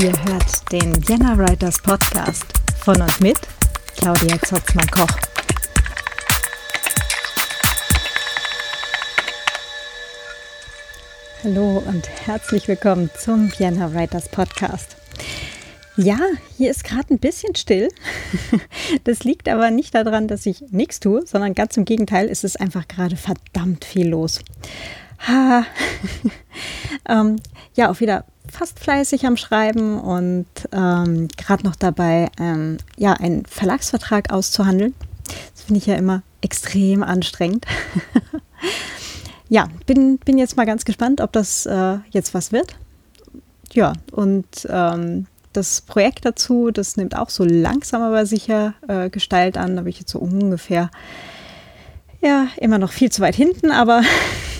Ihr hört den Vienna Writers Podcast von und mit Claudia Zotzmann-Koch. Hallo und herzlich willkommen zum Vienna Writers Podcast. Ja, hier ist gerade ein bisschen still. Das liegt aber nicht daran, dass ich nichts tue, sondern ganz im Gegenteil, ist es einfach gerade verdammt viel los. Ha. ähm, ja, auch wieder fast fleißig am Schreiben und ähm, gerade noch dabei, ähm, ja, einen Verlagsvertrag auszuhandeln. Das finde ich ja immer extrem anstrengend. ja, bin, bin jetzt mal ganz gespannt, ob das äh, jetzt was wird. Ja, und ähm, das Projekt dazu, das nimmt auch so langsam aber sicher äh, Gestalt an. Da bin ich jetzt so ungefähr, ja, immer noch viel zu weit hinten, aber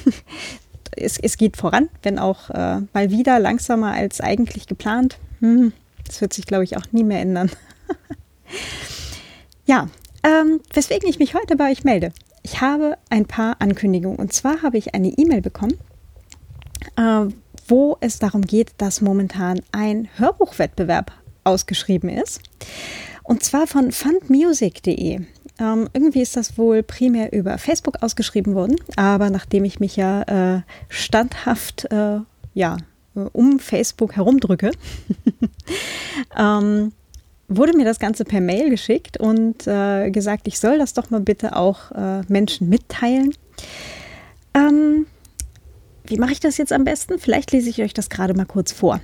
es, es geht voran, wenn auch äh, mal wieder langsamer als eigentlich geplant. Hm, das wird sich, glaube ich, auch nie mehr ändern. ja, ähm, weswegen ich mich heute bei euch melde. Ich habe ein paar Ankündigungen. Und zwar habe ich eine E-Mail bekommen, äh, wo es darum geht, dass momentan ein Hörbuchwettbewerb ausgeschrieben ist. Und zwar von fundmusic.de. Ähm, irgendwie ist das wohl primär über Facebook ausgeschrieben worden, aber nachdem ich mich ja äh, standhaft äh, ja, um Facebook herumdrücke, ähm, wurde mir das Ganze per Mail geschickt und äh, gesagt, ich soll das doch mal bitte auch äh, Menschen mitteilen. Ähm, wie mache ich das jetzt am besten? Vielleicht lese ich euch das gerade mal kurz vor.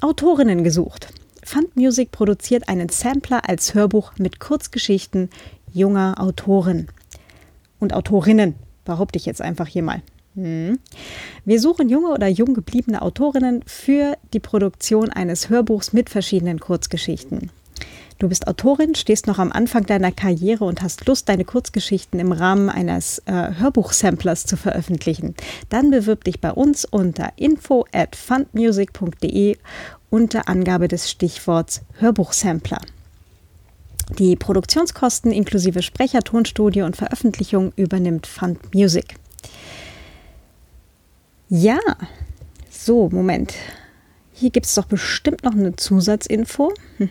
Autorinnen gesucht. Fund Music produziert einen Sampler als Hörbuch mit Kurzgeschichten junger Autoren und Autorinnen, behaupte ich jetzt einfach hier mal. Hm. Wir suchen junge oder jung gebliebene Autorinnen für die Produktion eines Hörbuchs mit verschiedenen Kurzgeschichten. Du bist Autorin, stehst noch am Anfang deiner Karriere und hast Lust, deine Kurzgeschichten im Rahmen eines äh, Hörbuchsamplers zu veröffentlichen. Dann bewirb dich bei uns unter info at fundmusic.de unter Angabe des Stichworts Hörbuchsampler. Die Produktionskosten inklusive Sprecher, Tonstudio und Veröffentlichung übernimmt Fund Music. Ja, so, Moment. Hier gibt es doch bestimmt noch eine Zusatzinfo.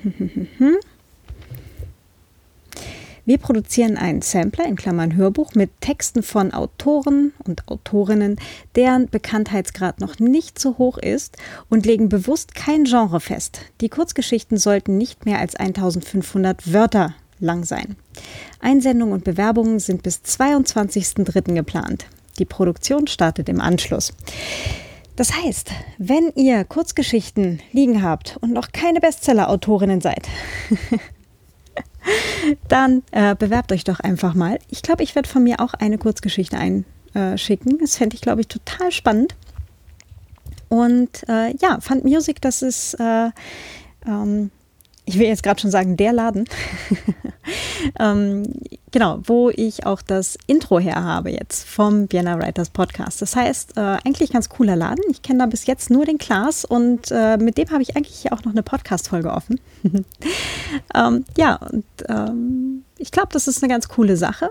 Wir produzieren einen Sampler in Klammern Hörbuch mit Texten von Autoren und Autorinnen, deren Bekanntheitsgrad noch nicht so hoch ist und legen bewusst kein Genre fest. Die Kurzgeschichten sollten nicht mehr als 1500 Wörter lang sein. Einsendungen und Bewerbungen sind bis 22.03. geplant. Die Produktion startet im Anschluss. Das heißt, wenn ihr Kurzgeschichten liegen habt und noch keine Bestseller-Autorinnen seid, dann äh, bewerbt euch doch einfach mal. Ich glaube, ich werde von mir auch eine Kurzgeschichte einschicken. Das fände ich, glaube ich, total spannend. Und äh, ja, Fund Music, das ist äh, ähm, ich will jetzt gerade schon sagen, der Laden, ähm, genau, wo ich auch das Intro her habe jetzt vom Vienna Writers Podcast. Das heißt, äh, eigentlich ganz cooler Laden. Ich kenne da bis jetzt nur den Klaas und äh, mit dem habe ich eigentlich auch noch eine Podcast-Folge offen. ähm, ja, und ähm, ich glaube, das ist eine ganz coole Sache.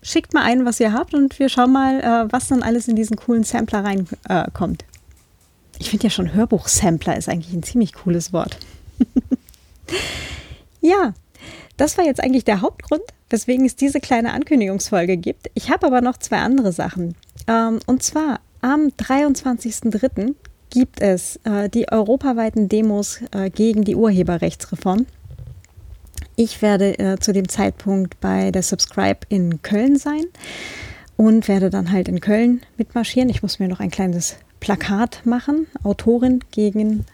Schickt mal ein, was ihr habt und wir schauen mal, äh, was dann alles in diesen coolen Sampler reinkommt. ich finde ja schon Hörbuch-Sampler ist eigentlich ein ziemlich cooles Wort. Ja, das war jetzt eigentlich der Hauptgrund, weswegen es diese kleine Ankündigungsfolge gibt. Ich habe aber noch zwei andere Sachen. Ähm, und zwar am 23.03. gibt es äh, die europaweiten Demos äh, gegen die Urheberrechtsreform. Ich werde äh, zu dem Zeitpunkt bei der Subscribe in Köln sein und werde dann halt in Köln mitmarschieren. Ich muss mir noch ein kleines Plakat machen. Autorin gegen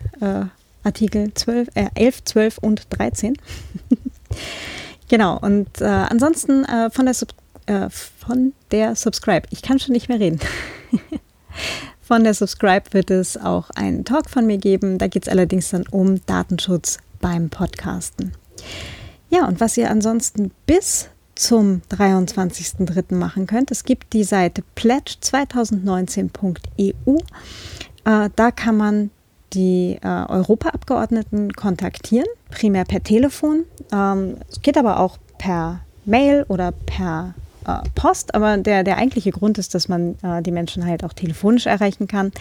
Artikel 12, äh, 11, 12 und 13. genau, und äh, ansonsten äh, von, der Sub, äh, von der Subscribe, ich kann schon nicht mehr reden. von der Subscribe wird es auch einen Talk von mir geben. Da geht es allerdings dann um Datenschutz beim Podcasten. Ja, und was ihr ansonsten bis zum 23.03. machen könnt, es gibt die Seite pledge2019.eu. Äh, da kann man die äh, Europaabgeordneten kontaktieren, primär per Telefon. Ähm, es geht aber auch per Mail oder per äh, Post, aber der, der eigentliche Grund ist, dass man äh, die Menschen halt auch telefonisch erreichen kann.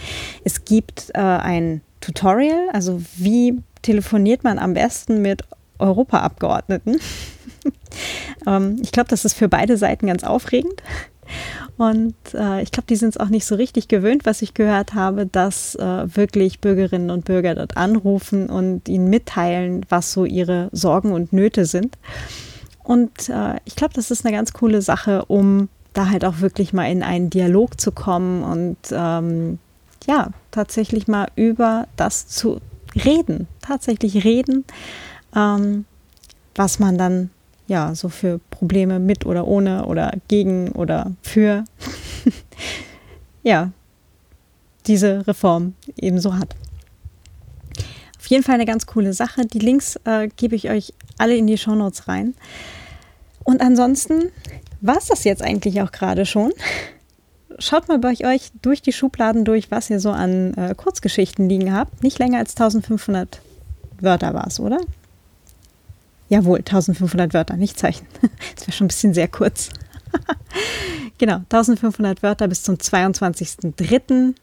Es gibt äh, ein Tutorial, also wie telefoniert man am besten mit Europaabgeordneten. ähm, ich glaube, das ist für beide Seiten ganz aufregend. Und äh, ich glaube, die sind es auch nicht so richtig gewöhnt, was ich gehört habe, dass äh, wirklich Bürgerinnen und Bürger dort anrufen und ihnen mitteilen, was so ihre Sorgen und Nöte sind. Und äh, ich glaube, das ist eine ganz coole Sache, um da halt auch wirklich mal in einen Dialog zu kommen und ähm, ja, tatsächlich mal über das zu reden, tatsächlich reden, ähm, was man dann ja so für Probleme mit oder ohne oder gegen oder für ja diese Reform ebenso hat. Auf jeden Fall eine ganz coole Sache. Die Links äh, gebe ich euch alle in die Shownotes rein. Und ansonsten war es das jetzt eigentlich auch gerade schon. Schaut mal bei euch durch die Schubladen durch, was ihr so an äh, Kurzgeschichten liegen habt. Nicht länger als 1500 Wörter war es, oder? Jawohl, 1500 Wörter, nicht Zeichen. Das wäre schon ein bisschen sehr kurz. genau, 1500 Wörter bis zum 22.03.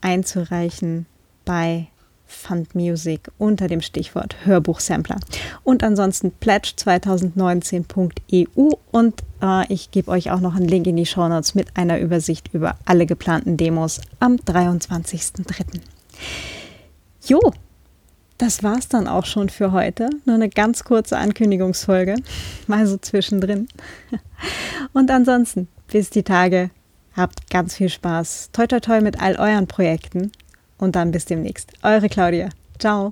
einzureichen bei Fund Music unter dem Stichwort Hörbuchsampler. Und ansonsten pledge2019.eu und äh, ich gebe euch auch noch einen Link in die Show Notes mit einer Übersicht über alle geplanten Demos am 23.03. Jo, das war's dann auch schon für heute. Nur eine ganz kurze Ankündigungsfolge, mal so zwischendrin. Und ansonsten, bis die Tage, habt ganz viel Spaß. Toi toi toi mit all euren Projekten und dann bis demnächst. Eure Claudia. Ciao.